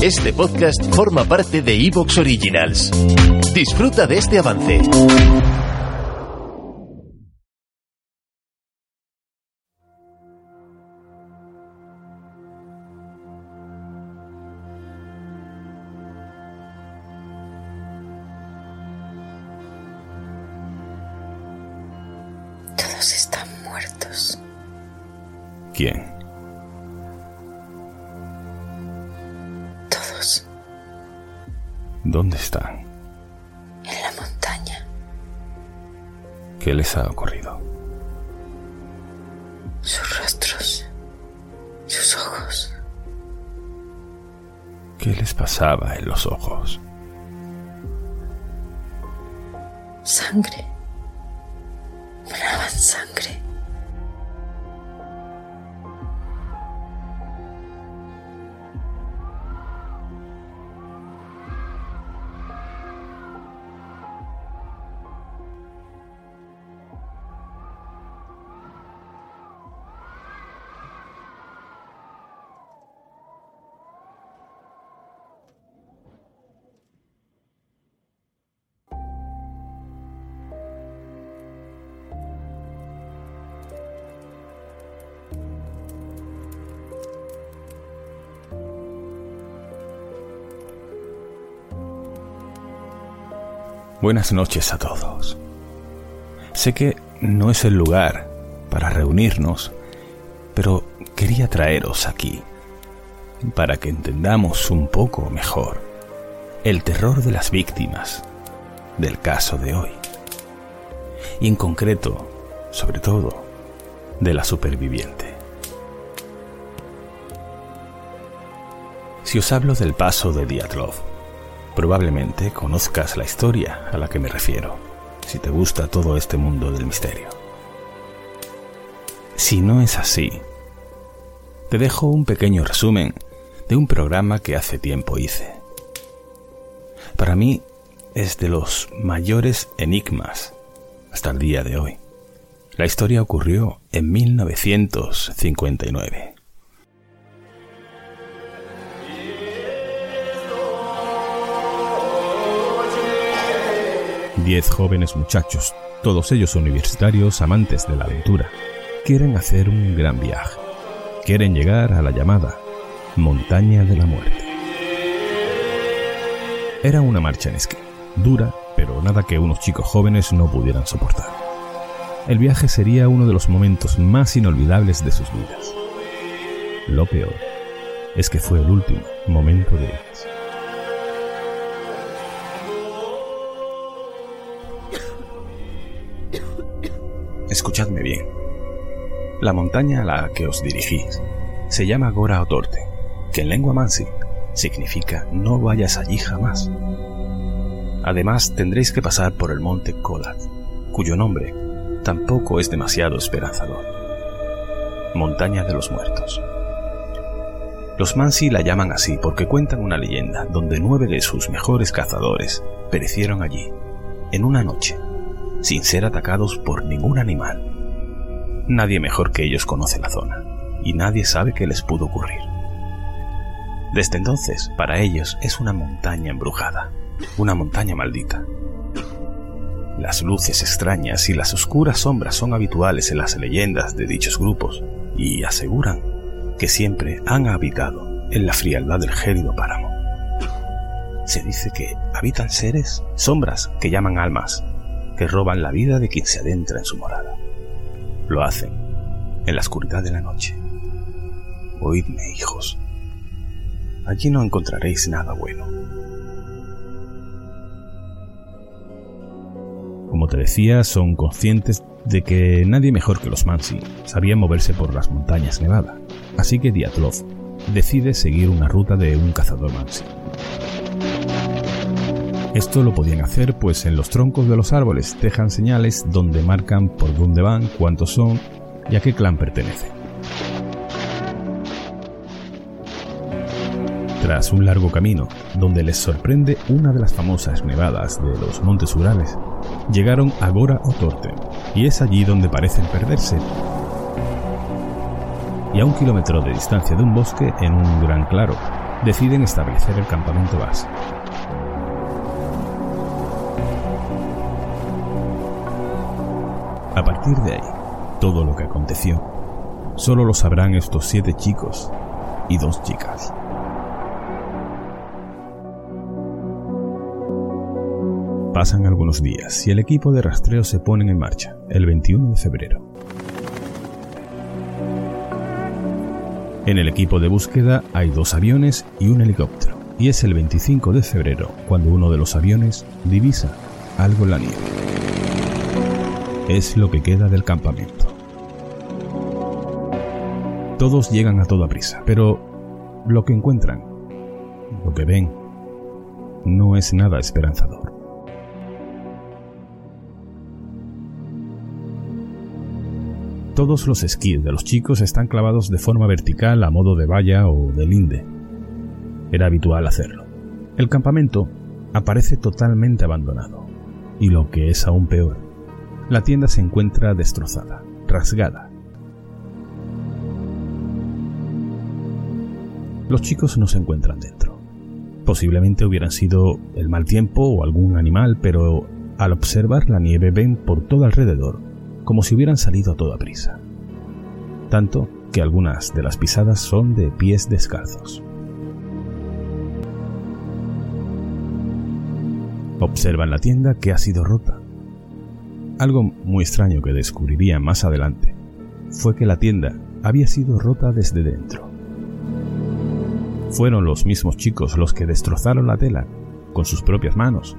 Este podcast forma parte de Evox Originals. Disfruta de este avance. Todos están muertos. ¿Quién? ¿Dónde están? en la montaña. ¿Qué les ha ocurrido? Sus rostros. Sus ojos. ¿Qué les pasaba en los ojos? Sangre. Manaban sangre. Buenas noches a todos. Sé que no es el lugar para reunirnos, pero quería traeros aquí para que entendamos un poco mejor el terror de las víctimas del caso de hoy. Y en concreto, sobre todo, de la superviviente. Si os hablo del paso de Diatlov, probablemente conozcas la historia a la que me refiero, si te gusta todo este mundo del misterio. Si no es así, te dejo un pequeño resumen de un programa que hace tiempo hice. Para mí es de los mayores enigmas hasta el día de hoy. La historia ocurrió en 1959. Diez jóvenes muchachos, todos ellos universitarios amantes de la aventura, quieren hacer un gran viaje. Quieren llegar a la llamada Montaña de la Muerte. Era una marcha en esquí, dura, pero nada que unos chicos jóvenes no pudieran soportar. El viaje sería uno de los momentos más inolvidables de sus vidas. Lo peor es que fue el último momento de ellas. Escuchadme bien. La montaña a la que os dirigís se llama Gora Otorte, que en lengua mansi significa no vayas allí jamás. Además tendréis que pasar por el monte Kolat, cuyo nombre tampoco es demasiado esperanzador. Montaña de los Muertos. Los Mansi la llaman así porque cuentan una leyenda donde nueve de sus mejores cazadores perecieron allí, en una noche, sin ser atacados por ningún animal. Nadie mejor que ellos conoce la zona, y nadie sabe qué les pudo ocurrir. Desde entonces, para ellos es una montaña embrujada, una montaña maldita. Las luces extrañas y las oscuras sombras son habituales en las leyendas de dichos grupos, y aseguran que siempre han habitado en la frialdad del gélido páramo. Se dice que habitan seres, sombras que llaman almas, que roban la vida de quien se adentra en su morada. Lo hacen en la oscuridad de la noche. Oídme, hijos. Allí no encontraréis nada bueno. Como te decía, son conscientes de que nadie mejor que los Mansi sabía moverse por las montañas Nevada, así que Diatlov decide seguir una ruta de un cazador Mansi. Esto lo podían hacer pues en los troncos de los árboles dejan señales donde marcan por dónde van, cuántos son y a qué clan pertenecen. Tras un largo camino, donde les sorprende una de las famosas nevadas de los Montes Urales, llegaron a Gora Otorte, y es allí donde parecen perderse. Y a un kilómetro de distancia de un bosque, en un gran claro, deciden establecer el campamento base. A partir de ahí, todo lo que aconteció, solo lo sabrán estos siete chicos y dos chicas. Pasan algunos días y el equipo de rastreo se pone en marcha, el 21 de febrero. En el equipo de búsqueda hay dos aviones y un helicóptero, y es el 25 de febrero cuando uno de los aviones divisa algo en la nieve. Es lo que queda del campamento. Todos llegan a toda prisa, pero lo que encuentran, lo que ven, no es nada esperanzador. Todos los esquís de los chicos están clavados de forma vertical a modo de valla o de linde. Era habitual hacerlo. El campamento aparece totalmente abandonado. Y lo que es aún peor, la tienda se encuentra destrozada, rasgada. Los chicos no se encuentran dentro. Posiblemente hubieran sido el mal tiempo o algún animal, pero al observar la nieve ven por todo alrededor como si hubieran salido a toda prisa. Tanto que algunas de las pisadas son de pies descalzos. Observan la tienda que ha sido rota. Algo muy extraño que descubrirían más adelante fue que la tienda había sido rota desde dentro. Fueron los mismos chicos los que destrozaron la tela con sus propias manos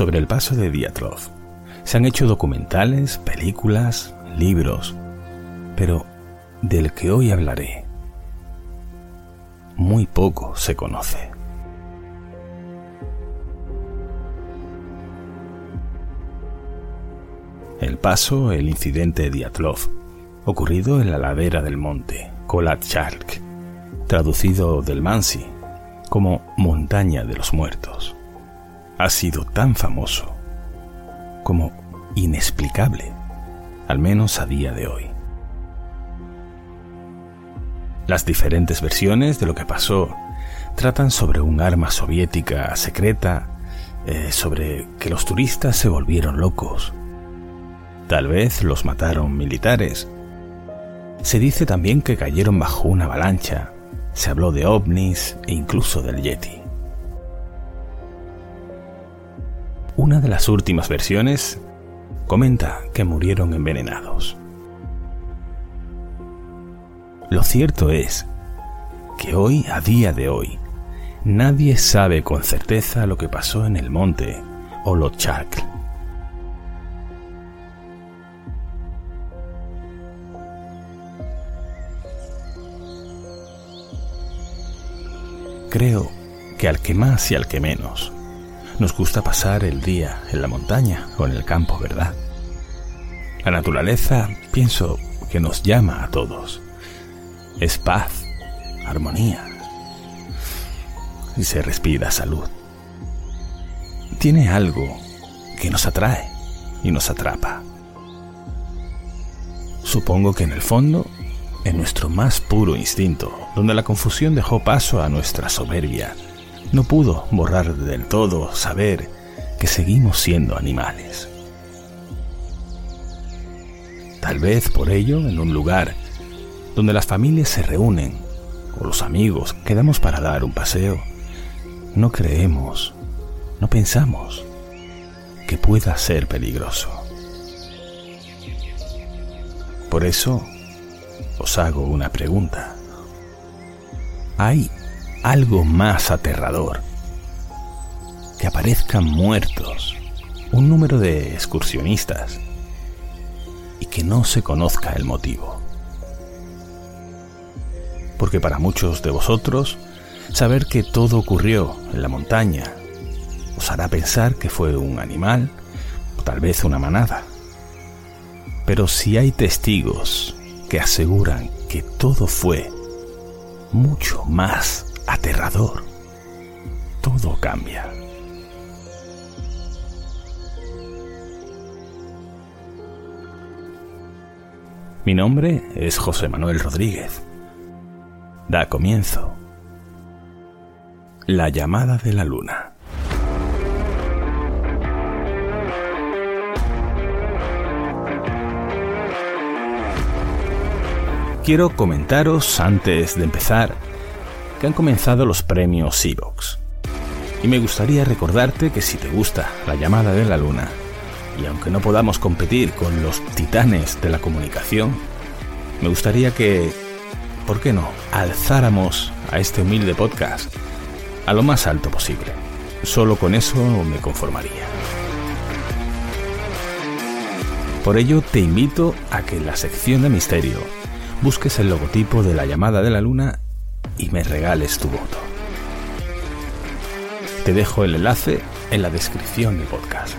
sobre el paso de Diatlov. Se han hecho documentales, películas, libros, pero del que hoy hablaré, muy poco se conoce. El paso, el incidente de Diatlov, ocurrido en la ladera del monte, Kolatchalk, traducido del Mansi como montaña de los muertos ha sido tan famoso como inexplicable, al menos a día de hoy. Las diferentes versiones de lo que pasó tratan sobre un arma soviética secreta, eh, sobre que los turistas se volvieron locos. Tal vez los mataron militares. Se dice también que cayeron bajo una avalancha. Se habló de ovnis e incluso del Yeti. Una de las últimas versiones comenta que murieron envenenados. Lo cierto es que hoy, a día de hoy, nadie sabe con certeza lo que pasó en el monte Olochak. Creo que al que más y al que menos nos gusta pasar el día en la montaña o en el campo, ¿verdad? La naturaleza, pienso, que nos llama a todos. Es paz, armonía. Y se respira salud. Tiene algo que nos atrae y nos atrapa. Supongo que en el fondo, en nuestro más puro instinto, donde la confusión dejó paso a nuestra soberbia, no pudo borrar del todo saber que seguimos siendo animales. Tal vez por ello, en un lugar donde las familias se reúnen o los amigos quedamos para dar un paseo, no creemos, no pensamos que pueda ser peligroso. Por eso os hago una pregunta. ¿Hay algo más aterrador. Que aparezcan muertos, un número de excursionistas, y que no se conozca el motivo. Porque para muchos de vosotros Saber que todo ocurrió en la montaña os hará pensar que fue un animal o tal vez una manada. Pero si hay testigos que aseguran que todo fue mucho más aterrador, todo cambia. Mi nombre es José Manuel Rodríguez. Da comienzo. La llamada de la luna. Quiero comentaros antes de empezar que han comenzado los premios Evox. Y me gustaría recordarte que si te gusta la llamada de la luna, y aunque no podamos competir con los titanes de la comunicación, me gustaría que, ¿por qué no?, alzáramos a este humilde podcast a lo más alto posible. Solo con eso me conformaría. Por ello te invito a que en la sección de misterio busques el logotipo de la llamada de la luna y me regales tu voto. Te dejo el enlace en la descripción del podcast.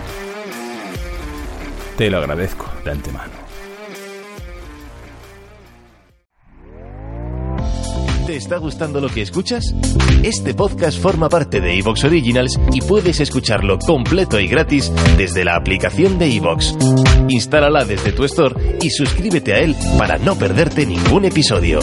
Te lo agradezco de antemano. ¿Te está gustando lo que escuchas? Este podcast forma parte de Evox Originals y puedes escucharlo completo y gratis desde la aplicación de Evox. Instálala desde tu store y suscríbete a él para no perderte ningún episodio.